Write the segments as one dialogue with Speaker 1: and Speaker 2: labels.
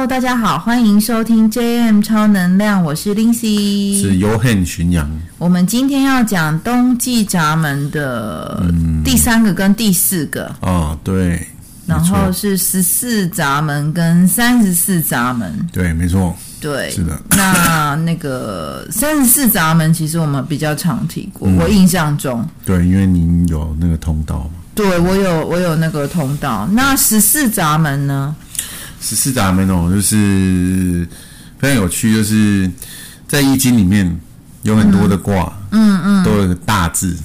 Speaker 1: Hello，大家好，欢迎收听 JM 超能量，我是 Lindsay，
Speaker 2: 是 Yohan 巡洋。
Speaker 1: 我们今天要讲冬季闸门的第三个跟第四个。
Speaker 2: 嗯、哦，对。
Speaker 1: 然后是十四闸门跟三十四闸门。
Speaker 2: 对，没错。
Speaker 1: 对，
Speaker 2: 是的。
Speaker 1: 那那个三十四闸门，其实我们比较常提过，嗯、我印象中。
Speaker 2: 对，因为您有那个通道嘛。
Speaker 1: 对，我有，我有那个通道。那十四闸门呢？
Speaker 2: 十四闸门哦，就是非常有趣，就是在易经里面有很多的卦，
Speaker 1: 嗯嗯，
Speaker 2: 都有一个大字，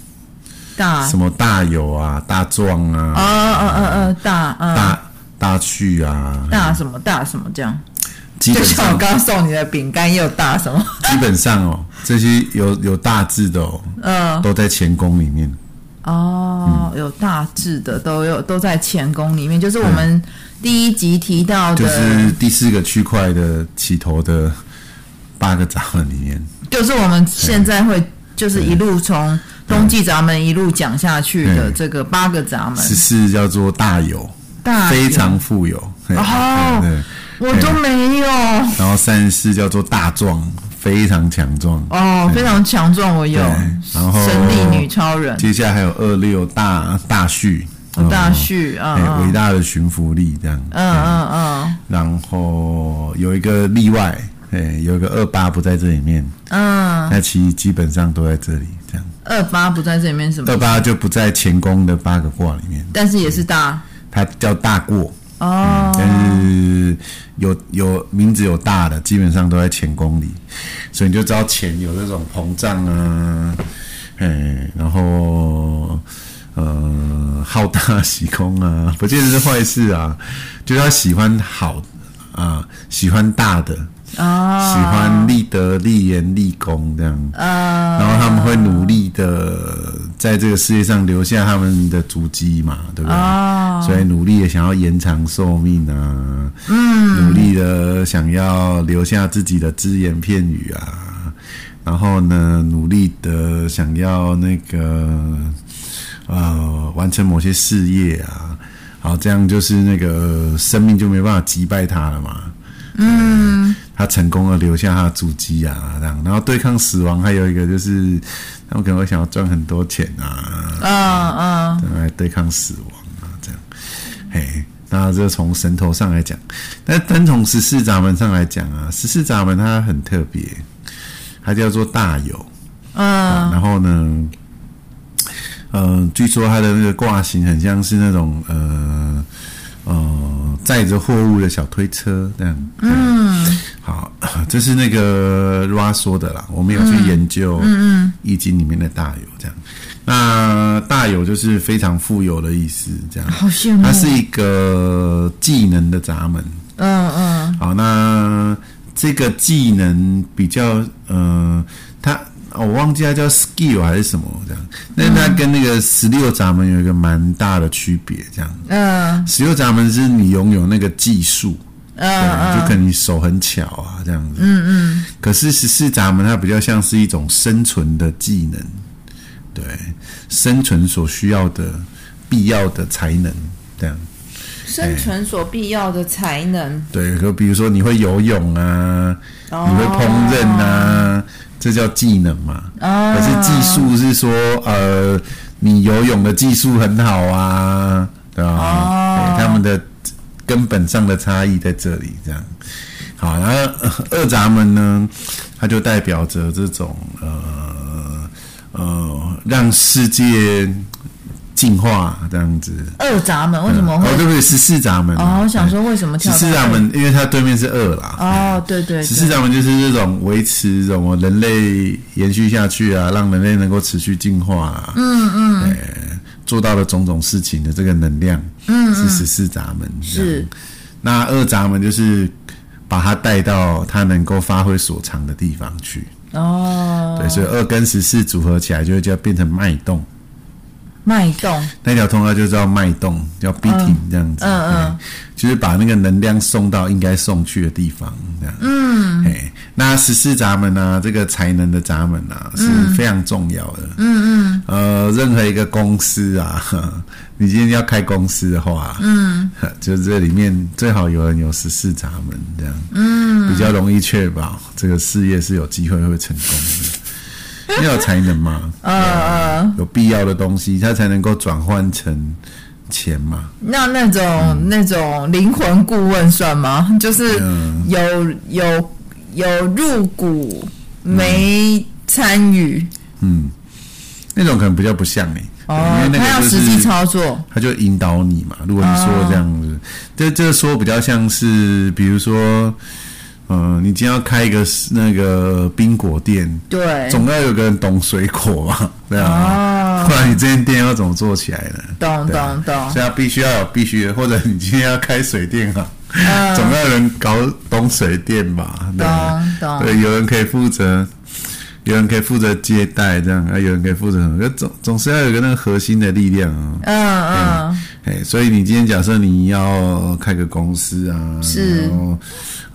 Speaker 1: 大。
Speaker 2: 什么大有啊，大壮啊，
Speaker 1: 哦哦哦哦，大
Speaker 2: 大大去啊，
Speaker 1: 大什么大什么这样，基本上就像我刚刚送你的饼干也有大什么，
Speaker 2: 基本上哦，这些有有大字的哦，嗯，都在乾宫里面。
Speaker 1: 哦，有大致的都有都在乾宫里面，就是我们第一集提到的，
Speaker 2: 就是第四个区块的起头的八个闸门里面，
Speaker 1: 就是我们现在会就是一路从冬季闸门一路讲下去的这个八个闸门。
Speaker 2: 十四叫做大有，大非常富有。
Speaker 1: 哦，我都没有。
Speaker 2: 然后三十四叫做大壮。非常强壮
Speaker 1: 哦，非常强壮，我有。
Speaker 2: 然后
Speaker 1: 神力女超人，
Speaker 2: 接下来还有二六大大旭，
Speaker 1: 大旭啊，
Speaker 2: 伟大的驯服力这样。
Speaker 1: 嗯嗯嗯。
Speaker 2: 然后有一个例外，哎，有一个二八不在这里面。
Speaker 1: 嗯。
Speaker 2: 那其实基本上都在这里这样。
Speaker 1: 二八不在这里面什么？
Speaker 2: 二八就不在乾宫的八个卦里面，
Speaker 1: 但是也是大，
Speaker 2: 它叫大过。
Speaker 1: 哦，
Speaker 2: 但是有有名字有大的，基本上都在干宫里，所以你就知道钱有那种膨胀啊，哎，然后呃好大喜功啊，不见得是坏事啊，就是他喜欢好啊，喜欢大的。
Speaker 1: 啊，
Speaker 2: 喜欢立德、立言、立功这样，
Speaker 1: 啊，
Speaker 2: 然后他们会努力的在这个世界上留下他们的足迹嘛，对不对？
Speaker 1: 啊，
Speaker 2: 所以努力的想要延长寿命啊，
Speaker 1: 嗯，
Speaker 2: 努力的想要留下自己的只言片语啊，然后呢，努力的想要那个呃完成某些事业啊，好，这样就是那个生命就没办法击败他了嘛，
Speaker 1: 嗯。
Speaker 2: 他成功的，留下他的足迹啊，这样，然后对抗死亡，还有一个就是，他们可能会想要赚很多钱啊，
Speaker 1: 嗯嗯，
Speaker 2: 来对抗死亡啊，这样，嘿，那这从神头上来讲，但单从十四闸门上来讲啊，十四闸门它很特别，它叫做大有，
Speaker 1: 嗯，
Speaker 2: 然后呢，呃，据说它的那个挂型很像是那种呃。呃，载着货物的小推车这样。
Speaker 1: 嗯，
Speaker 2: 好，这是那个 Ra 说的啦。我们有去研究《易经》里面的大有这样。那大有就是非常富有的意思，这样。
Speaker 1: 好羡慕。
Speaker 2: 它是一个技能的闸门。
Speaker 1: 嗯嗯。
Speaker 2: 好，那这个技能比较，呃，它。我忘记它叫 skill 还是什么这样，那它跟那个十六闸门有一个蛮大的区别，这样。
Speaker 1: 嗯。
Speaker 2: 十六闸门是你拥有那个技术，
Speaker 1: 嗯，
Speaker 2: 就可能你手很巧啊，这样子。
Speaker 1: 嗯嗯。
Speaker 2: 可是十四闸门它比较像是一种生存的技能，对，生存所需要的必要的才能，这样。
Speaker 1: 生存所必要的才能。
Speaker 2: 对，就比如说你会游泳啊，你会烹饪啊。这叫技能嘛？可是技术是说，呃，你游泳的技术很好啊，对吧？哦，他们的根本上的差异在这里，这样。好，然后二闸门呢，它就代表着这种呃呃，让世界。进化这样子，
Speaker 1: 二闸门为什么会？
Speaker 2: 哦，对不对？十四闸门
Speaker 1: 哦，我想说为什么跳
Speaker 2: 十四闸门？因为它对面是二啦。
Speaker 1: 哦，对对。
Speaker 2: 十四闸门就是这种维持什么人类延续下去啊，让人类能够持续进化啊。
Speaker 1: 嗯嗯。
Speaker 2: 做到了种种事情的这个能量，
Speaker 1: 嗯，
Speaker 2: 是十四闸门。
Speaker 1: 是。
Speaker 2: 那二闸门就是把它带到它能够发挥所长的地方去。
Speaker 1: 哦。
Speaker 2: 对，所以二跟十四组合起来，就会叫变成脉动。
Speaker 1: 脉动，
Speaker 2: 那条通道就叫脉动，叫 beating 这样子。嗯嗯。嗯就是把那个能量送到应该送去的地方，这样。嗯，哎，那十四闸门呢、啊？这个才能的闸门啊，是非常重要的。嗯嗯。呃，任何一个公司啊，你今天要开公司的话，嗯，就这里面最好有人有十四闸门，这样，嗯，比较容易确保这个事业是有机会会成功的。要有才能嘛？呃，有必要的东西，它才能够转换成。钱嘛，
Speaker 1: 那那种、嗯、那种灵魂顾问算吗？就是有、嗯、有有入股没参与，
Speaker 2: 嗯，那种可能比较不像哎、欸，
Speaker 1: 哦，因为那个、就是、他要实际操作，
Speaker 2: 他就引导你嘛。如果你说这样子，这、哦、这说比较像是，比如说。嗯，你今天要开一个那个冰果店，
Speaker 1: 对，
Speaker 2: 总要有个人懂水果嘛，对啊，不然你这间店要怎么做起来呢？
Speaker 1: 懂懂懂，
Speaker 2: 所以必须要有必须的，或者你今天要开水电啊，总要有人搞懂水电吧？懂懂，对，有人可以负责，有人可以负责接待，这样啊，有人可以负责什么？总总是要有个那个核心的力量啊。嗯嗯，哎，所以你今天假设你要开个公司啊，
Speaker 1: 是。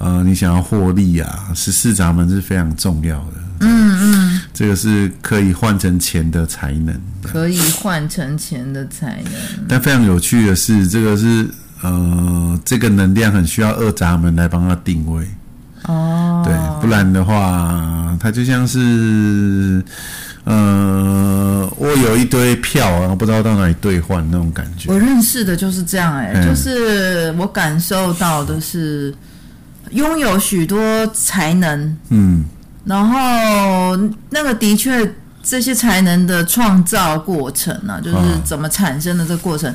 Speaker 2: 呃，你想要获利啊，十四闸门是非常重要的。嗯嗯，这个是可以换成钱的才能，
Speaker 1: 可以换成钱的才能。
Speaker 2: 但非常有趣的是，这个是呃，这个能量很需要二闸门来帮他定位。哦，对，不然的话，它就像是呃，我有一堆票啊，不知道到哪里兑换那种感觉。
Speaker 1: 我认识的就是这样、欸，哎、嗯，就是我感受到的是。拥有许多才能，嗯，然后那个的确，这些才能的创造过程啊，就是怎么产生的这个过程，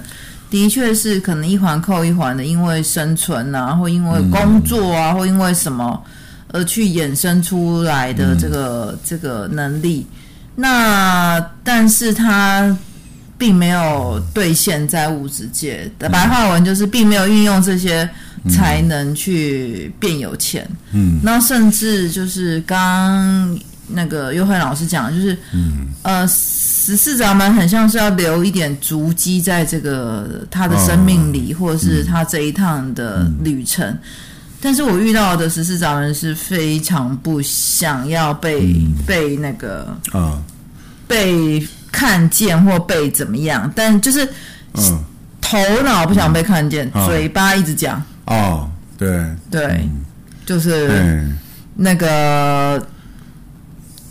Speaker 1: 的确是可能一环扣一环的，因为生存啊，或因为工作啊，或因为什么而去衍生出来的这个这个能力。那但是它并没有兑现在物质界。的白话文，就是并没有运用这些。才能去变有钱，嗯，那甚至就是刚刚那个优惠老师讲，就是，嗯，呃，十四闸门很像是要留一点足迹在这个他的生命里，哦、或者是他这一趟的旅程。嗯、但是我遇到的十四闸门是非常不想要被、嗯、被那个啊、哦、被看见或被怎么样，但就是，嗯，头脑不想被看见，嗯、嘴巴一直讲。
Speaker 2: 哦，对
Speaker 1: 对，嗯、就是那个，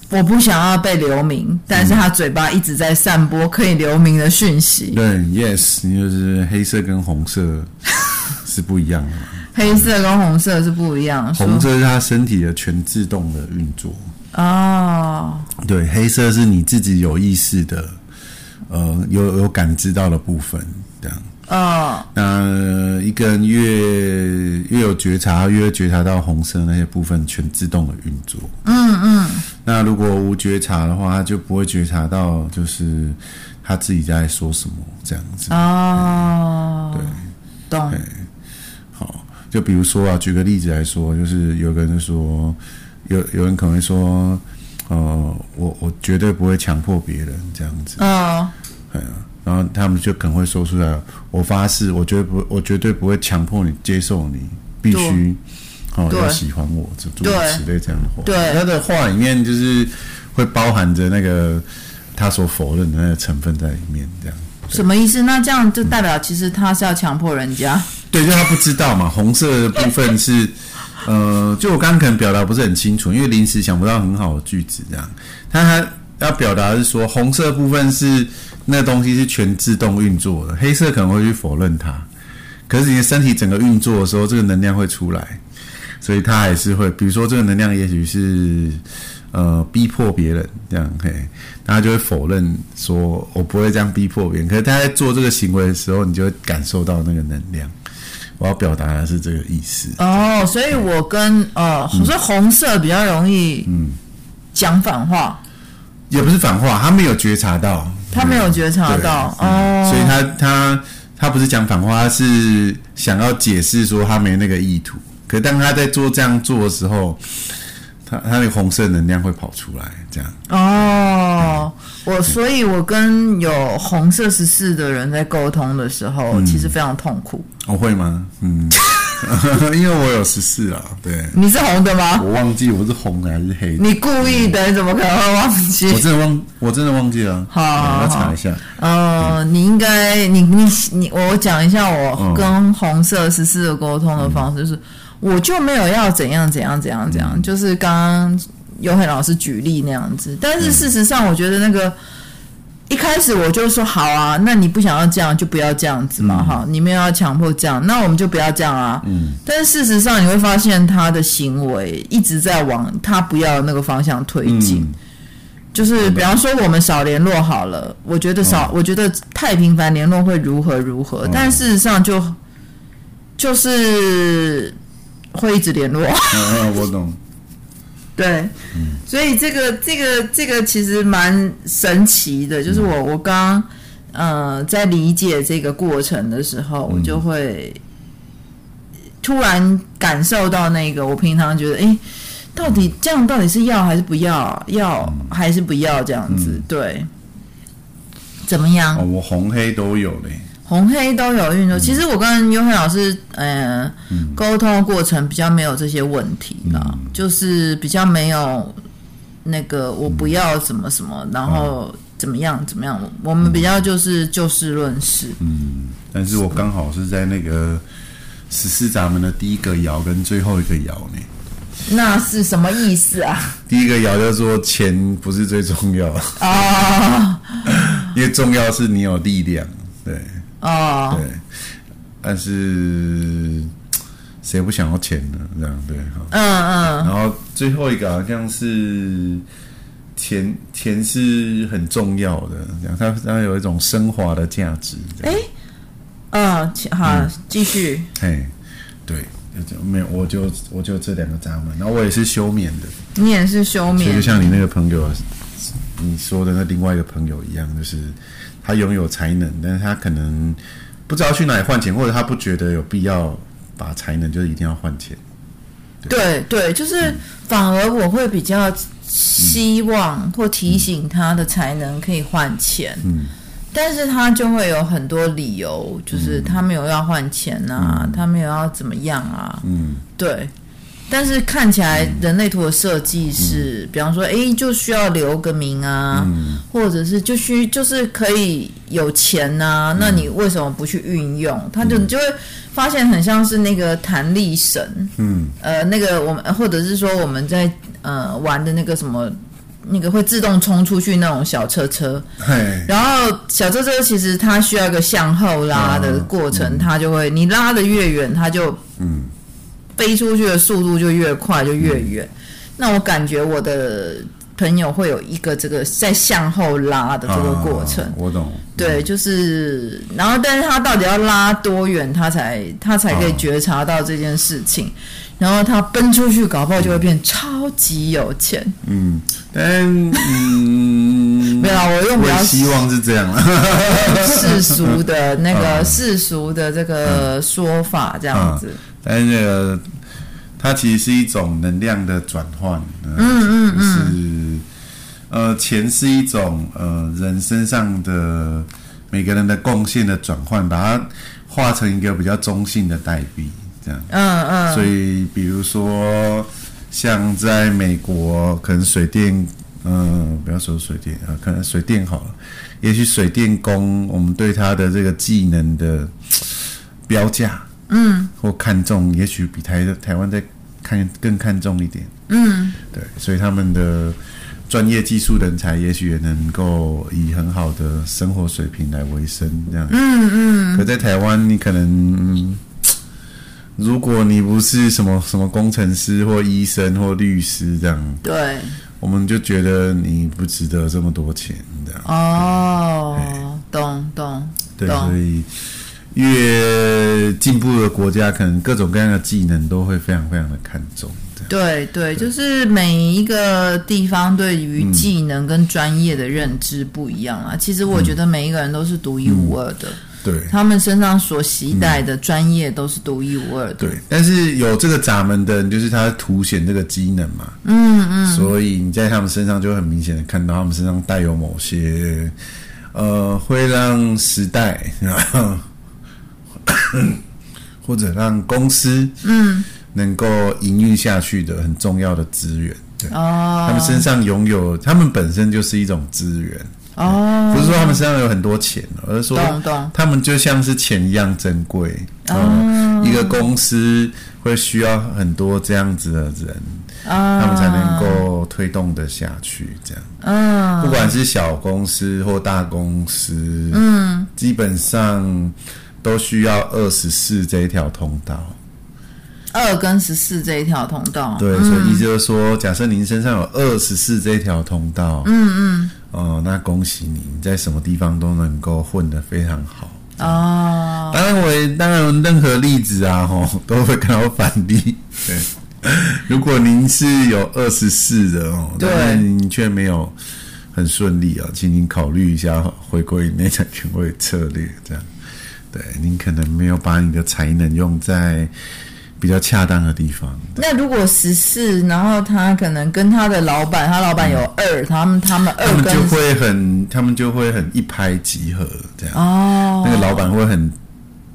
Speaker 1: 我不想要被留名，嗯、但是他嘴巴一直在散播可以留名的讯息。
Speaker 2: 对，yes，你就是黑色跟红色是不一样的，
Speaker 1: 黑色跟红色是不一样
Speaker 2: 的。红色是他身体的全自动的运作。
Speaker 1: 哦，
Speaker 2: 对，黑色是你自己有意识的，呃，有有感知到的部分，这样。哦，那一个人越越有觉察，越会觉察到红色那些部分全自动的运作。嗯嗯。那如果无觉察的话，他就不会觉察到，就是他自己在说什么这样子。哦，对，
Speaker 1: 懂。对，
Speaker 2: 好，就比如说啊，举个例子来说，就是有个人就说，有有人可能会说，呃，我我绝对不会强迫别人这样子。哦，对啊。然后他们就可能会说出来：“我发誓，我绝对不，我绝对不会强迫你接受你，必须哦要喜欢我，诸如此类这样的话。”对，他的话里面就是会包含着那个他所否认的那个成分在里面，这样。
Speaker 1: 什么意思？那这样就代表其实他是要强迫人家？
Speaker 2: 对，就他不知道嘛。红色的部分是呃，就我刚刚可能表达不是很清楚，因为临时想不到很好的句子，这样。他他要表达的是说，红色部分是。那东西是全自动运作的，黑色可能会去否认它，可是你的身体整个运作的时候，这个能量会出来，所以它还是会，比如说这个能量也许是呃逼迫别人这样，嘿，他就会否认说我不会这样逼迫别人，可是他在做这个行为的时候，你就会感受到那个能量。我要表达的是这个意思。
Speaker 1: 哦，所以我跟呃，我说红色比较容易嗯讲反话。嗯
Speaker 2: 也不是反话，他没有觉察到，
Speaker 1: 他没有觉察到哦，
Speaker 2: 所以他他他不是讲反话，他是想要解释说他没那个意图。可当他在做这样做的时候，他他那个红色能量会跑出来，这样。
Speaker 1: 哦，我所以，我跟有红色十四的人在沟通的时候，嗯、其实非常痛苦。
Speaker 2: 我、哦、会吗？嗯。因为我有十四啊，对。
Speaker 1: 你是红的吗？
Speaker 2: 我忘记我是红的还是黑的。
Speaker 1: 你故意的，你怎么可能会忘记？
Speaker 2: 我真的忘，我真的忘记了。好，我要查一下。
Speaker 1: 呃，你应该，你你你，我讲一下我跟红色十四的沟通的方式，就是我就没有要怎样怎样怎样怎样，就是刚刚优惠老师举例那样子。但是事实上，我觉得那个。一开始我就说好啊，那你不想要这样就不要这样子嘛，哈、嗯，你没有要强迫这样，那我们就不要这样啊。嗯。但是事实上你会发现他的行为一直在往他不要的那个方向推进，嗯、就是比方说我们少联络好了，我觉得少，哦、我觉得太频繁联络会如何如何，哦、但事实上就就是会一直联络。
Speaker 2: 嗯，我懂。
Speaker 1: 对，嗯、所以这个这个这个其实蛮神奇的，就是我我刚呃在理解这个过程的时候，我就会突然感受到那个我平常觉得，哎，到底这样到底是要还是不要？要还是不要这样子？对，怎么样？
Speaker 2: 哦，我红黑都有嘞。
Speaker 1: 红黑都有运作，其实我跟优惠老师，呃，沟通的过程比较没有这些问题啦，嗯、就是比较没有那个我不要什么什么，然后怎么样怎么样，我们比较就是就事论事。
Speaker 2: 嗯，但是我刚好是在那个十四闸门的第一个爻跟最后一个爻呢。
Speaker 1: 那是什么意思啊？
Speaker 2: 第一个爻叫做钱不是最重要啊，哦、因为重要是你有力量，对。哦，oh. 对，但是谁不想要钱呢？这样对哈，嗯嗯。然后最后一个好像是钱，钱是很重要的，这样它它有一种升华的价值。哎，
Speaker 1: 嗯，好，继续。
Speaker 2: 嘿，对，就没有，我就我就这两个闸门，然后我也是休眠的，
Speaker 1: 你也是休眠，
Speaker 2: 就像你那个朋友，你说的那另外一个朋友一样，就是。他拥有才能，但是他可能不知道去哪里换钱，或者他不觉得有必要把才能就是一定要换
Speaker 1: 钱。对。对，就是反而我会比较希望或提醒他的才能可以换钱，嗯，但是他就会有很多理由，就是他没有要换钱啊，嗯，他没有要怎么样啊，嗯，对。但是看起来人类图的设计是，嗯、比方说，哎，就需要留个名啊，嗯、或者是就需就是可以有钱呐、啊，嗯、那你为什么不去运用？他就你就会发现很像是那个弹力绳，嗯，呃，那个我们或者是说我们在呃玩的那个什么，那个会自动冲出去那种小车车，然后小车车其实它需要一个向后拉的过程，嗯、它就会你拉的越远，它就嗯。飞出去的速度就越快，就越远。嗯、那我感觉我的朋友会有一个这个在向后拉的这个过程。啊、
Speaker 2: 我懂。
Speaker 1: 对，就是，然后，但是他到底要拉多远，他才他才可以觉察到这件事情。啊、然后他奔出去，搞不好就会变超级有钱。
Speaker 2: 嗯，但嗯，
Speaker 1: 没有，我用比较
Speaker 2: 希望是这样了。
Speaker 1: 世俗的那个世俗的这个说法，这样子。
Speaker 2: 但是那个，它其实是一种能量的转换，嗯嗯嗯，就是呃，钱是一种呃人身上的每个人的贡献的转换，把它化成一个比较中性的代币，这样，嗯嗯，所以比如说像在美国，可能水电，嗯，不要说水电啊，可能水电好了，也许水电工，我们对他的这个技能的标价。嗯，或看重，也许比台台湾再看更看重一点。嗯，对，所以他们的专业技术人才，也许也能够以很好的生活水平来维生，这样。嗯嗯。可在台湾，你可能，如果你不是什么什么工程师或医生或律师这样，对，我们就觉得你不值得这么多钱，这样。哦，懂懂。对，所以。越进步的国家，可能各种各样的技能都会非常非常的看重。
Speaker 1: 对对，就是每一个地方对于技能跟专业的认知不一样啊。嗯、其实我觉得每一个人都是独一无二的。
Speaker 2: 对，
Speaker 1: 他们身上所携带的专业都是独一无二的。
Speaker 2: 对，但是有这个闸门的人，就是他凸显这个机能嘛。
Speaker 1: 嗯嗯。
Speaker 2: 所以你在他们身上就很明显的看到，他们身上带有某些呃，会让时代，或者让公司嗯能够营运下去的很重要的资源。对。哦。他们身上拥有，他们本身就是一种资源。哦，不是说他们身上有很多钱，而是说他们就像是钱一样珍贵。哦，一个公司会需要很多这样子的人，他们才能够推动得下去。这样，嗯，不管是小公司或大公司，嗯，基本上都需要二十四这一条通道。
Speaker 1: 二跟十四这一条通道，
Speaker 2: 对，所以意思就是说，假设您身上有二十四这一条通道，嗯嗯，哦，那恭喜你，你在什么地方都能够混得非常好。哦，当然我当然任何例子啊，吼，都会看到反例。对，如果您是有二十四的哦，对，但您却没有很顺利啊，请您考虑一下回归内在权威策略，这样，对，您可能没有把你的才能用在。比较恰当的地方。
Speaker 1: 那如果十四，然后他可能跟他的老板，他老板有二、嗯，他们他们二，
Speaker 2: 他们就会很，他们就会很一拍即合这样。哦，那个老板会很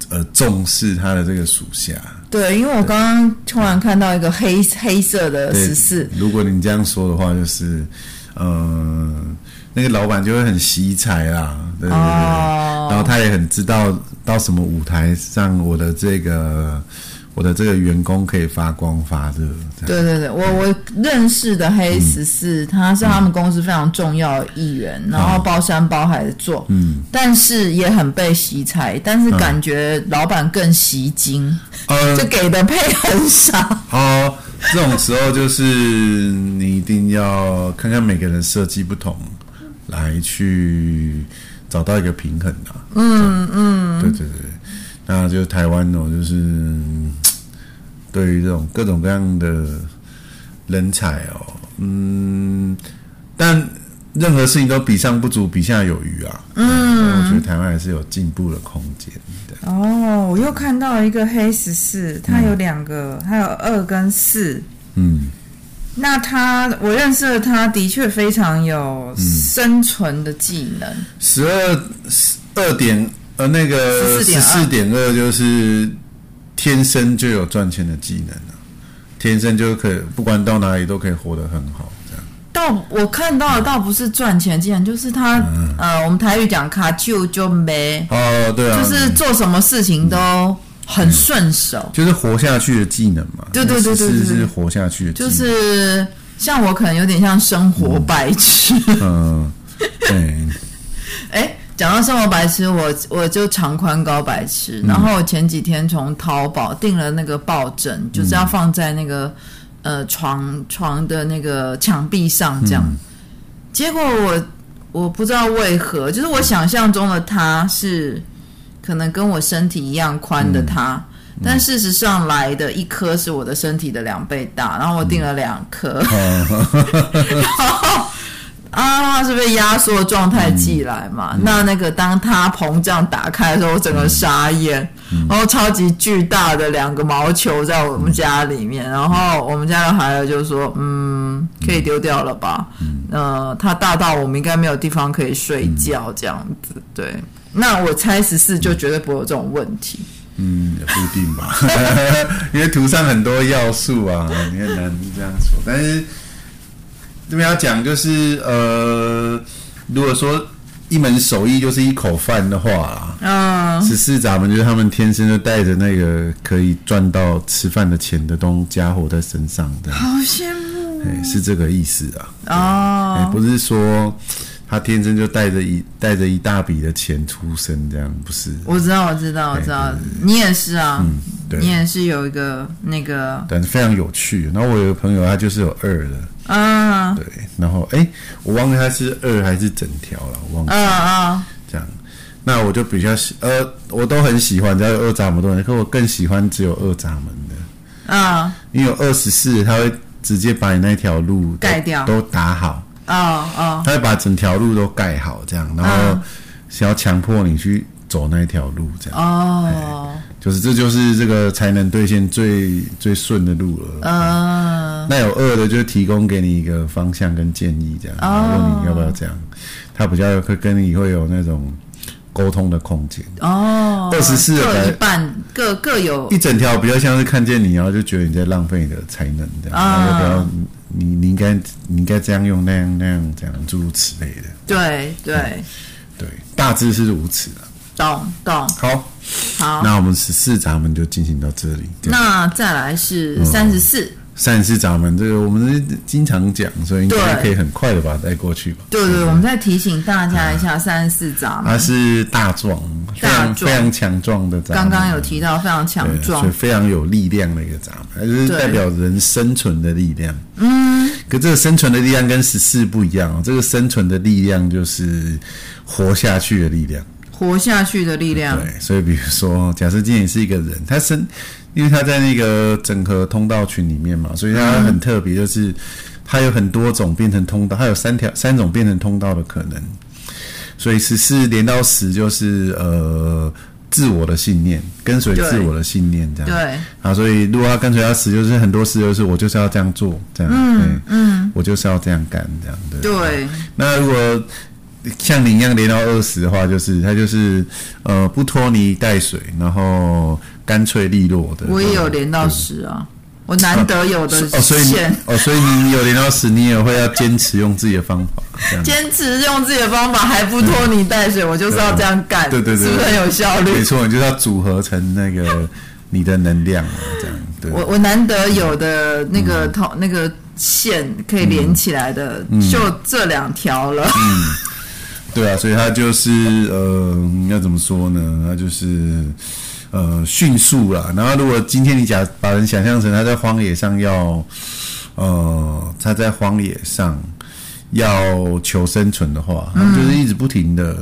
Speaker 2: 呃重视他的这个属下。
Speaker 1: 对，因为我刚刚突然看到一个黑黑色的十四。
Speaker 2: 如果你这样说的话，就是嗯、呃，那个老板就会很惜才啦，对对对，哦、然后他也很知道到什么舞台上我的这个。我的这个员工可以发光发热。
Speaker 1: 对对对，我我认识的黑十四，他是他们公司非常重要的一员，嗯、然后包山包海的做，嗯，但是也很被惜才，但是感觉老板更惜金，嗯、就给的配很少。
Speaker 2: 哦，这种时候就是你一定要看看每个人设计不同，来去找到一个平衡啊。嗯嗯，对对对，那就台湾哦，就是。对于这种各种各样的人才哦，嗯，但任何事情都比上不足，比下有余啊。嗯，我觉得台湾还是有进步的空间的。
Speaker 1: 哦，我又看到一个黑十四，它有两个，它有二跟四。嗯，那他我认识的他的确非常有生存的技能。
Speaker 2: 十二十二点呃，那个十四点二就是。天生就有赚钱的技能了，天生就可以不管到哪里都可以活得很好。
Speaker 1: 倒我看到的倒不是赚钱技能，就是他、嗯、呃，我们台语讲卡就就没
Speaker 2: 哦，对啊，
Speaker 1: 就是做什么事情都很顺手、嗯，
Speaker 2: 就是活下去的技能嘛。
Speaker 1: 对对对对对，
Speaker 2: 是活下去的技能，
Speaker 1: 就是像我可能有点像生活白痴，
Speaker 2: 嗯，对，
Speaker 1: 哎。讲到生活白痴，我我就长宽高白痴。然后我前几天从淘宝订了那个抱枕，嗯、就是要放在那个呃床床的那个墙壁上这样。嗯、结果我我不知道为何，就是我想象中的他是可能跟我身体一样宽的它，嗯、但事实上来的一颗是我的身体的两倍大，然后我订了两颗。嗯啊，是被压缩状态寄来嘛？嗯、那那个当它膨胀打开的时候，我整个傻眼，嗯、然后超级巨大的两个毛球在我们家里面，嗯、然后我们家的孩子就说：“嗯，可以丢掉了吧？”嗯，呃，它大到我们应该没有地方可以睡觉这样子。对，那我猜十四就绝对不会有这种问题。
Speaker 2: 嗯，也不一定吧，因为图上很多要素啊，你很难这样说，但是。这边要讲就是呃，如果说一门手艺就是一口饭的话，啊，十四咱们就是他们天生就带着那个可以赚到吃饭的钱的东家伙在身上的，
Speaker 1: 好羡慕，
Speaker 2: 哎，是这个意思啊，哦，不是说他天生就带着一带着一大笔的钱出生这样，不是？
Speaker 1: 我知道，我知道，我知道，你也是啊，嗯，对，你也是有一个那个，
Speaker 2: 但是，非常有趣。然后我有个朋友，他就是有二的。
Speaker 1: 啊，
Speaker 2: 对，然后哎，我忘了他是二还是整条了，我忘记了。啊啊，这样，那我就比较喜，呃，我都很喜欢，只要有二闸门的，可我更喜欢只有二闸门的。啊，因为有二十四，他会直接把你那条路盖掉，都打好。啊啊，他会把整条路都盖好，这样，然后想要强迫你去走那一条路，这样。
Speaker 1: 哦，
Speaker 2: 就是这就是这个才能兑现最最顺的路了。嗯，那有二的就提供给你一个方向跟建议，这样问你要不要这样，他比较会跟你会有那种沟通的空间。哦，二十四
Speaker 1: 各一半，各各有。
Speaker 2: 一整条，比较像是看见你，然后就觉得你在浪费你的才能，这样要不要？你你应该你应该这样用，那样那样这样诸如此类的。
Speaker 1: 对对、
Speaker 2: 嗯、对，大致是如此的。
Speaker 1: 懂懂。
Speaker 2: 好，
Speaker 1: 好，
Speaker 2: 那我们十四咱们就进行到这里。
Speaker 1: 那再来是三十四。
Speaker 2: 三十四闸门，这个我们经常讲，所以应该可以很快的把它带过去吧。
Speaker 1: 对对，我们再提醒大家一下，三十四闸门。
Speaker 2: 它是大壮，非常非常强壮的闸门。
Speaker 1: 刚刚有提到非常强壮，
Speaker 2: 所以非常有力量的一个闸门，就是代表人生存的力量。嗯，可这个生存的力量跟十四不一样哦。这个生存的力量就是活下去的力量，
Speaker 1: 活下去的力量。
Speaker 2: 对，所以比如说，假设今天是一个人，他生。因为他在那个整合通道群里面嘛，所以他很特别，就是他有很多种变成通道，他有三条三种变成通道的可能。所以十四连到十就是呃自我的信念，跟随自我的信念这样。
Speaker 1: 对。
Speaker 2: 啊，所以如果他跟随到十，就是很多事就是我就是要这样做，这样。嗯嗯。我就是要这样干，这样对。
Speaker 1: 对。
Speaker 2: 那如果像你一样连到二十的话，就是他就是呃不拖泥带水，然后。干脆利落的，
Speaker 1: 我也有连到十啊，我难得有的
Speaker 2: 哦，所以你哦，所以你有连到十，你也会要坚持用自己的方法，
Speaker 1: 坚持用自己的方法还不拖泥带水，我就是要这样干，
Speaker 2: 对对对，
Speaker 1: 是不是很有效率？
Speaker 2: 没错，你就要组合成那个你的能量这样。对，
Speaker 1: 我我难得有的那个头那个线可以连起来的，就这两条了。嗯，
Speaker 2: 对啊，所以他就是呃，要怎么说呢？他就是。呃，迅速啦。然后，如果今天你假把人想象成他在荒野上要，呃，他在荒野上要求生存的话，他们就是一直不停的。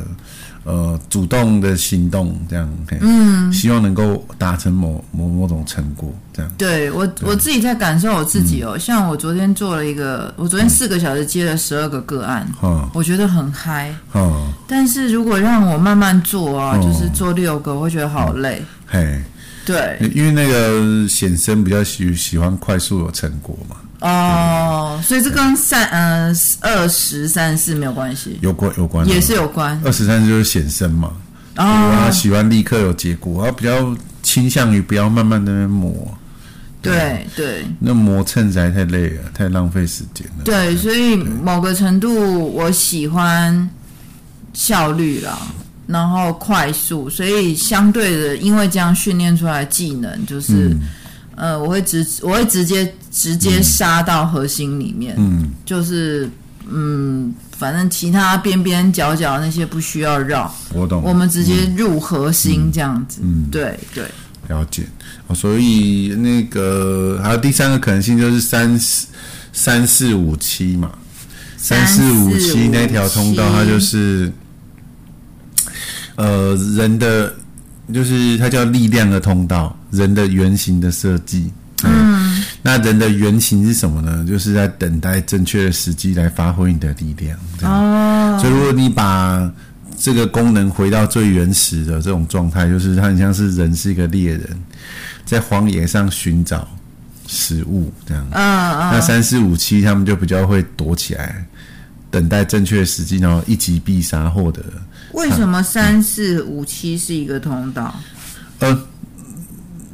Speaker 2: 呃，主动的行动这样，嗯，希望能够达成某某某种成果，这样。
Speaker 1: 对我对。我自己在感受我自己哦，嗯、像我昨天做了一个，我昨天四个小时接了十二个个案，嗯、我觉得很嗨，嗯、但是如果让我慢慢做啊，嗯、就是做六个，我会觉得好累，
Speaker 2: 嘿、嗯，
Speaker 1: 对，
Speaker 2: 因为那个显生比较喜喜欢快速有成果嘛。
Speaker 1: 哦，所以这跟三呃二十三十四没有关系，
Speaker 2: 有关有关，
Speaker 1: 也是有关。
Speaker 2: 二十三十就是显生嘛，哦，他喜欢立刻有结果，他比较倾向于不要慢慢的磨。
Speaker 1: 对对，
Speaker 2: 那磨蹭起来太累了，太浪费时间了。
Speaker 1: 对，所以某个程度我喜欢效率啦，然后快速，所以相对的，因为这样训练出来技能就是。呃，我会直我会直接直接杀到核心里面，嗯，就是嗯，反正其他边边角角那些不需要绕，
Speaker 2: 我懂，
Speaker 1: 我们直接入核心这样子，嗯，对对，
Speaker 2: 了解。所以那个还有第三个可能性就是三四三四五七嘛，三四五七那条通道它就是呃人的。就是它叫力量的通道，人的原型的设计。嗯，那人的原型是什么呢？就是在等待正确的时机来发挥你的力量。哦，所以如果你把这个功能回到最原始的这种状态，就是它很像是人是一个猎人，在荒野上寻找食物这样。嗯嗯，那三四五七他们就比较会躲起来，等待正确的时机，然后一击必杀获得。
Speaker 1: 为什么三四五七是一个通道？
Speaker 2: 呃，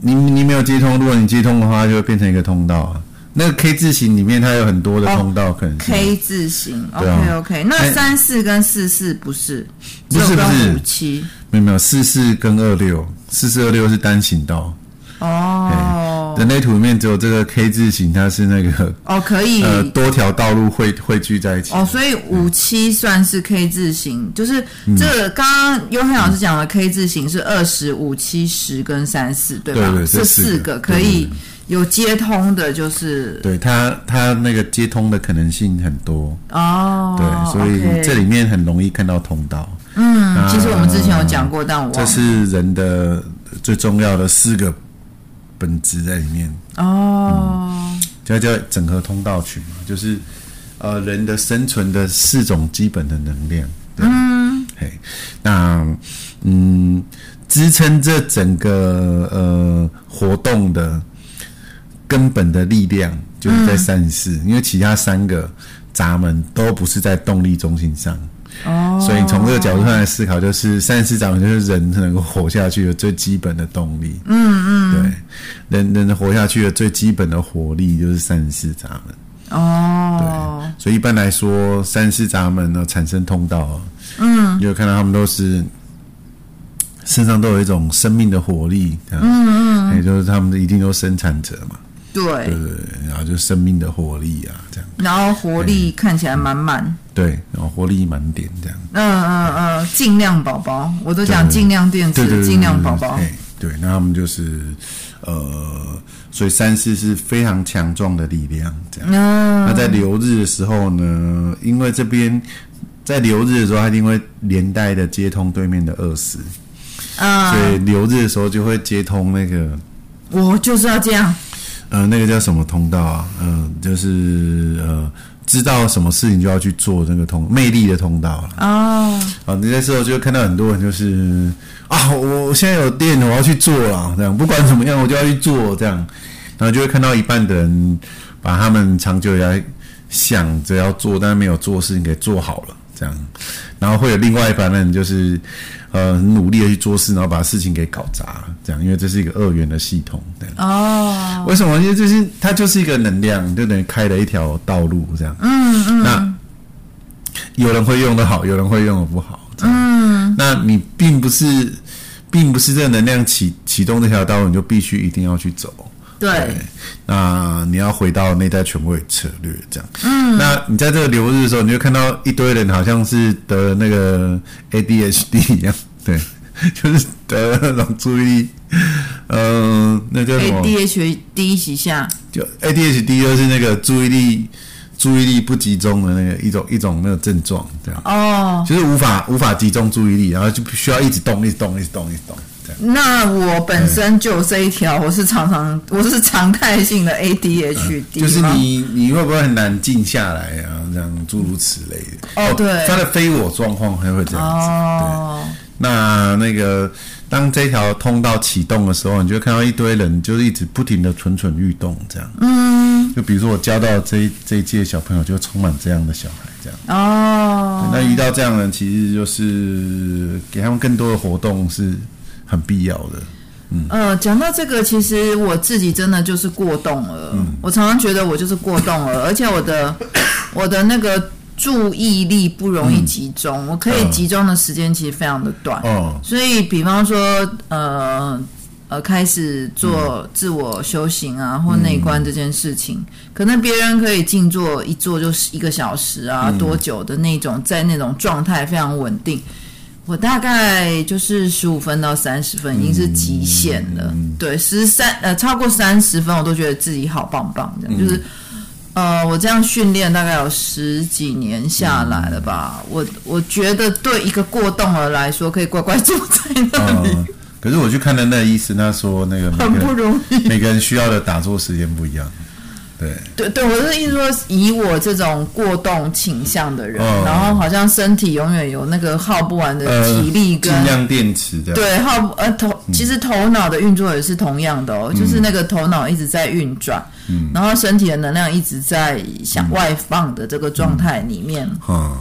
Speaker 2: 你你没有接通，如果你接通的话，就会变成一个通道啊。那个 K 字形里面，它有很多的通道，可能是
Speaker 1: K 字形。OK OK，那三四跟四四不是？
Speaker 2: 不是不是
Speaker 1: 五七？
Speaker 2: 没有没有，四四跟二六，四四二六是单行道。哦，人类图里面只有这个 K 字形，它是那个
Speaker 1: 哦，可以。
Speaker 2: 呃多条道路汇汇聚在一起。
Speaker 1: 哦，所以五七算是 K 字形，就是这个刚刚优汉老师讲的 K 字形是二十五七十跟三四对吧？这四个可以有接通的，就是
Speaker 2: 对它它那个接通的可能性很多。哦，对，所以这里面很容易看到通道。
Speaker 1: 嗯，其实我们之前有讲过，但我
Speaker 2: 这是人的最重要的四个。本质在里面哦，叫、嗯、叫整合通道群嘛，就是呃人的生存的四种基本的能量。嗯，嘿，那嗯，支撑这整个呃活动的根本的力量就是在三十四，嗯，因为其他三个闸门都不是在动力中心上。哦，所以从这个角度上来思考，就是三十四闸门就是人能够活下去的最基本的动力。嗯嗯，对，人人活下去的最基本的活力就是三十四闸门。哦，对，所以一般来说，三十四闸门呢产生通道，嗯，你有看到他们都是身上都有一种生命的活力，嗯嗯，也就是他们一定都生产者嘛。对对对，然后就生命的活力啊，这样。
Speaker 1: 然后活力看起来满满。
Speaker 2: 对，然后活力满点这样。
Speaker 1: 嗯嗯嗯，尽量宝宝，我都讲尽量电池，尽量宝宝。
Speaker 2: 对，那他们就是呃，所以三四是非常强壮的力量，这样。那在流日的时候呢，因为这边在流日的时候，它一定会连带的接通对面的二十。啊。所以流日的时候就会接通那个。
Speaker 1: 我就是要这样。
Speaker 2: 呃，那个叫什么通道啊？嗯、呃，就是呃，知道什么事情就要去做那个通魅力的通道了。哦，啊，那时候就会看到很多人就是啊，我现在有电，我要去做了，这样不管怎么样，我就要去做这样，然后就会看到一半的人把他们长久以来想着要做但是没有做事情给做好了，这样，然后会有另外一半的人就是。呃，很努力的去做事，然后把事情给搞砸，这样，因为这是一个二元的系统，对。哦。为什么？因为这是它就是一个能量，就等于开了一条道路，这样。嗯嗯。那有人会用的好，有人会用的不好，嗯。那你并不是，并不是这个能量启启动这条道路，你就必须一定要去走。对，对，那你要回到内在权威策略这样。嗯，那你在这个流日的时候，你就看到一堆人好像是得那个 ADHD 一样，对，就是得了那种注意力，嗯、呃，那叫什么
Speaker 1: ？ADHD 一下，
Speaker 2: 就 ADHD 就是那个注意力注意力不集中的那个一种一种那个症状，这样。哦，就是无法无法集中注意力，然后就需要一直动，一直动，一直动，一直动。
Speaker 1: 那我本身就这一条，我是常常我是常态性的 ADHD，
Speaker 2: 就是你你会不会很难静下来啊？这样诸如此类的。
Speaker 1: 哦，对，
Speaker 2: 他的非我状况还会这样子。哦，对，那那个当这条通道启动的时候，你就会看到一堆人就是一直不停的蠢蠢欲动，这样。嗯，就比如说我教到这一这一届小朋友，就充满这样的小孩，这样。哦，那遇到这样的人，其实就是给他们更多的活动是。很必要的，嗯，
Speaker 1: 呃，讲到这个，其实我自己真的就是过动了。嗯，我常常觉得我就是过动了，而且我的 我的那个注意力不容易集中，嗯、我可以集中的时间其实非常的短。哦、嗯，所以比方说，呃呃，开始做自我修行啊，嗯、或内观这件事情，嗯、可能别人可以静坐一坐就是一个小时啊，嗯、多久的那种，在那种状态非常稳定。我大概就是十五分到三十分，已经是极限了。嗯、对，十三呃，超过三十分，我都觉得自己好棒棒。这样、嗯、就是，呃，我这样训练大概有十几年下来了吧。嗯、我我觉得对一个过动儿来说，可以乖乖坐在那里。
Speaker 2: 呃、可是我去看的那个医生，他说那个
Speaker 1: 很不容易，
Speaker 2: 每个人需要的打坐时间不一样。
Speaker 1: 对。对，我是意思说，以我这种过动倾向的人，哦、然后好像身体永远有那个耗不完的体力跟，
Speaker 2: 跟、呃、尽量电池的，
Speaker 1: 对耗呃头，其实头脑的运作也是同样的哦，嗯、就是那个头脑一直在运转，嗯，然后身体的能量一直在向外放的这个状态里面，嗯，嗯。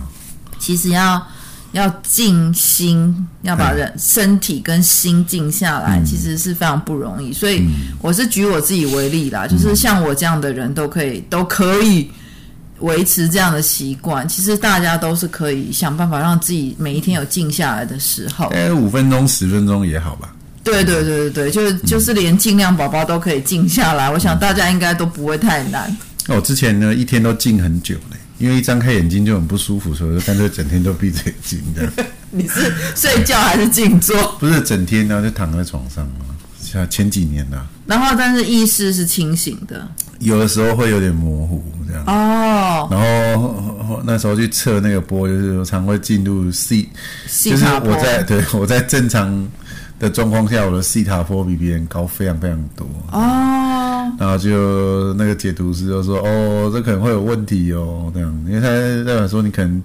Speaker 1: 其实要。要静心，要把人身体跟心静下来，嗯、其实是非常不容易。所以我是举我自己为例啦，嗯、就是像我这样的人都可以都可以维持这样的习惯。其实大家都是可以想办法让自己每一天有静下来的时候。
Speaker 2: 哎，五分钟、十分钟也好吧。
Speaker 1: 对对对对对，就是就是连尽量宝宝都可以静下来。嗯、我想大家应该都不会太难。
Speaker 2: 我之前呢，一天都静很久嘞。因为一张开眼睛就很不舒服，所以就干脆整天都闭着眼睛这样。
Speaker 1: 你是睡觉还是静坐？
Speaker 2: 不是整天呢，就躺在床上啊。像前几年呢，
Speaker 1: 然后但是意识是清醒的，
Speaker 2: 有的时候会有点模糊这样。哦。然后那时候去测那个波，就是我常会进入 C，就是我在对我在正常的状况下，我的西塔坡比别人高非常非常多。哦。然后就那个解读师就说：“哦，这可能会有问题哦，这样，因为他代表说你可能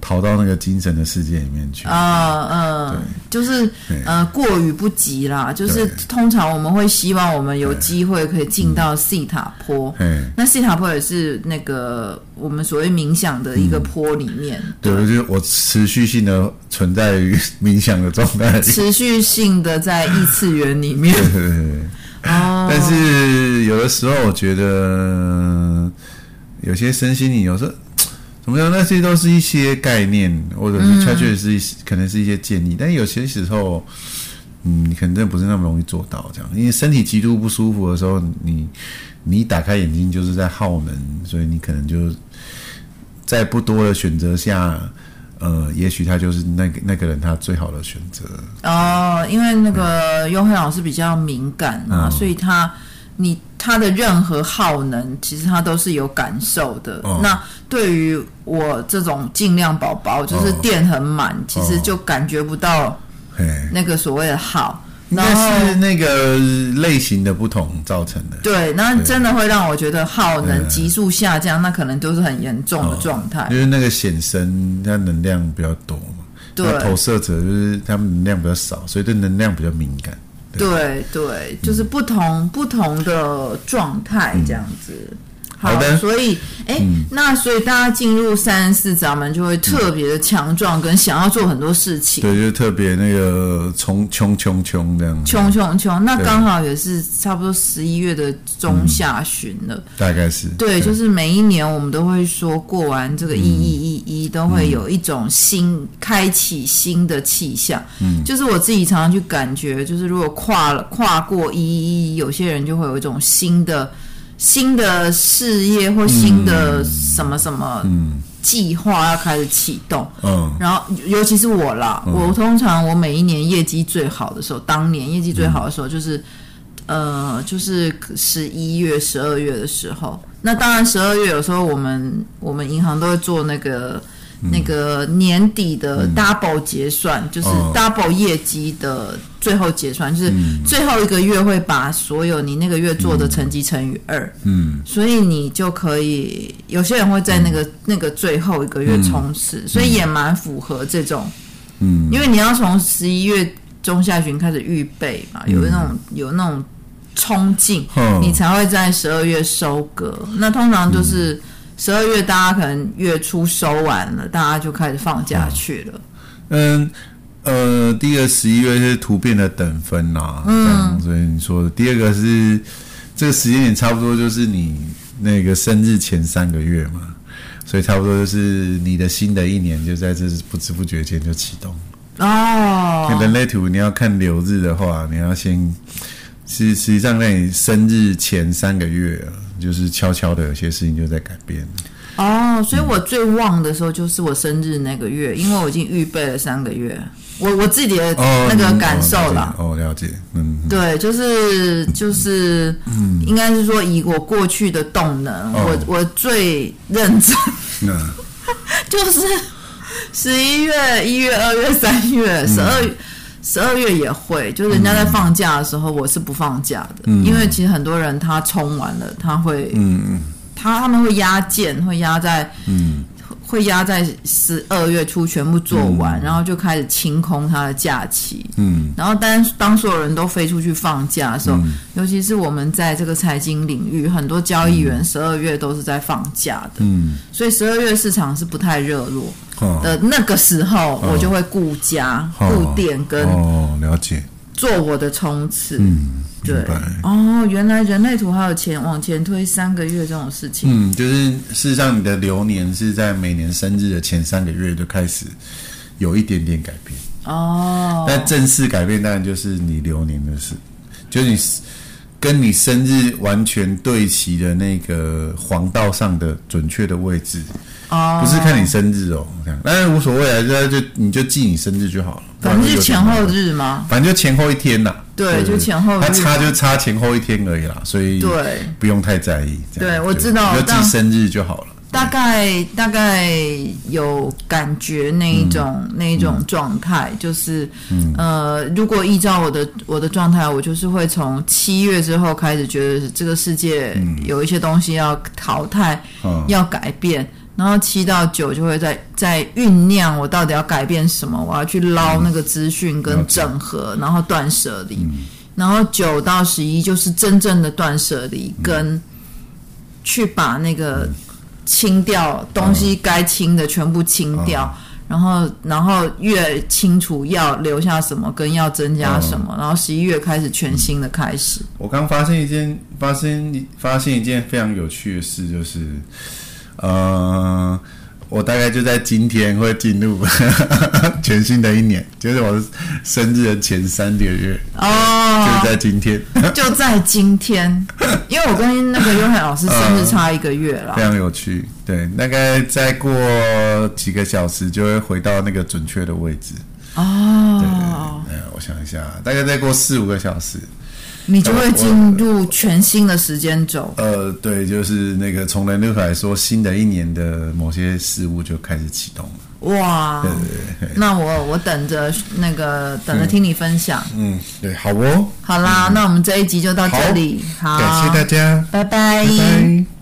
Speaker 2: 逃到那个精神的世界里面去。啊，
Speaker 1: 嗯，对，就是呃过于不及啦，就是通常我们会希望我们有机会可以进到西塔坡，嗯，那西塔坡也是那个我们所谓冥想的一个坡里面，
Speaker 2: 对，我觉得我持续性的存在于冥想的状态，
Speaker 1: 持续性的在异次元里面，
Speaker 2: 对对对，哦，但是有的时候我觉得有些身心灵有时候。怎么样？那些都是一些概念，或者是确确实是可能是一些建议，嗯、但有些时候，嗯，你可能真的不是那么容易做到这样。因为身体极度不舒服的时候，你你一打开眼睛就是在耗能，所以你可能就在不多的选择下，呃，也许他就是那个那个人他最好的选择。
Speaker 1: 哦，因为那个优惠老师比较敏感啊，嗯、所以他。你他的任何耗能，其实他都是有感受的。哦、那对于我这种尽量宝宝，就是电很满，哦、其实就感觉不到那个所谓的耗。那
Speaker 2: 是那个类型的不同造成的。
Speaker 1: 对，那真的会让我觉得耗能急速下降，那可能都是很严重的状态。
Speaker 2: 因为那个显身，它能量比较多嘛，对，投射者就是他们能量比较少，所以对能量比较敏感。
Speaker 1: 对对，就是不同、嗯、不同的状态这样子。嗯好，的，所以，哎，嗯、那所以大家进入三十四闸门就会特别的强壮，跟想要做很多事情。
Speaker 2: 对，就特别那个冲冲冲冲这样。
Speaker 1: 冲冲冲，那刚好也是差不多十一月的中下旬了。嗯、
Speaker 2: 大概是。
Speaker 1: 对，就是每一年我们都会说过完这个一一一一，都会有一种新、嗯、开启新的气象。嗯。就是我自己常常去感觉，就是如果跨了跨过一一一，有些人就会有一种新的。新的事业或新的什么什么计划要开始启动，嗯，然后尤其是我啦，嗯、我通常我每一年业绩最好的时候，当年业绩最好的时候就是，嗯、呃，就是十一月、十二月的时候。那当然，十二月有时候我们我们银行都会做那个。那个年底的 double 结算，嗯、就是 double 业绩的最后结算，嗯、就是最后一个月会把所有你那个月做的成绩乘以二，嗯，所以你就可以，有些人会在那个、嗯、那个最后一个月冲刺，嗯、所以也蛮符合这种，嗯，因为你要从十一月中下旬开始预备嘛，有那种有那种冲劲，嗯、你才会在十二月收割。那通常就是。嗯十二月，大家可能月初收完了，大家就开始放假去了。
Speaker 2: 嗯，呃，第一个十一月是突变的等分呐、啊，嗯，所以你说的。第二个是这个时间点差不多就是你那个生日前三个月嘛，所以差不多就是你的新的一年就在这不知不觉间就启动哦。人类图你要看流日的话，你要先，实实际上在你生日前三个月啊。就是悄悄的，有些事情就在改变。
Speaker 1: 哦，所以我最旺的时候就是我生日那个月，因为我已经预备了三个月，我我自己的那个感受啦。
Speaker 2: 哦，了解，嗯，
Speaker 1: 对，就是就是，嗯，应该是说以我过去的动能，我我最认真，就是十一月、一月、二月、三月、十二月。十二月也会，就是人家在放假的时候，我是不放假的，嗯、因为其实很多人他冲完了，他会，嗯、他他们会压件，会压在，嗯、会压在十二月初全部做完，嗯、然后就开始清空他的假期，嗯，然后当当所有人都飞出去放假的时候，嗯、尤其是我们在这个财经领域，很多交易员十二月都是在放假的，嗯，所以十二月市场是不太热络。的那个时候，我就会顾家、顾店跟
Speaker 2: 哦，了解
Speaker 1: 做我的冲刺。嗯，对哦，原来人类图还有前往前推三个月这种事情。
Speaker 2: 嗯，就是事实上，你的流年是在每年生日的前三个月就开始有一点点改变哦。那正式改变当然就是你流年的事，就是你跟你生日完全对齐的那个黄道上的准确的位置。哦，不是看你生日哦，这样，但是无所谓啊，就就你就记你生日就好了。
Speaker 1: 反正就前后日吗？
Speaker 2: 反正就前后一天呐。
Speaker 1: 对，就前后日。
Speaker 2: 它差就差前后一天而已啦，所以对，不用太在意。
Speaker 1: 对，我知道，
Speaker 2: 就记生日就好了。
Speaker 1: 大概大概有感觉那一种那一种状态，就是呃，如果依照我的我的状态，我就是会从七月之后开始觉得这个世界有一些东西要淘汰，要改变。然后七到九就会在在酝酿，我到底要改变什么？我要去捞那个资讯跟整合，嗯、然后断舍离。嗯、然后九到十一就是真正的断舍离，嗯、跟去把那个清掉、嗯、东西该清的全部清掉。然后，然后越清楚要留下什么，跟要增加什么，嗯、然后十一月开始全新的开始。
Speaker 2: 我刚发现一件，发现发现一件非常有趣的事，就是，呃，我大概就在今天会进入全新的一年，就是我生日的前三个月哦，就在今天，
Speaker 1: 就在今天，因为我跟那个优海老师生日差一个月了，
Speaker 2: 非常有趣。对，大概再过几个小时就会回到那个准确的位置哦。对，对，我想一下，大概再过四五个小时，
Speaker 1: 你就会进入全新的时间轴。
Speaker 2: 呃，对，就是那个从人类来说，新的一年的某些事物就开始启动了。
Speaker 1: 哇，对对对，那我我等着那个等着听你分享。
Speaker 2: 嗯，嗯，对，好哦。
Speaker 1: 好啦，嗯，那我们这一集就到这里。好，
Speaker 2: 好，感谢大家，
Speaker 1: 拜拜。
Speaker 2: 拜拜。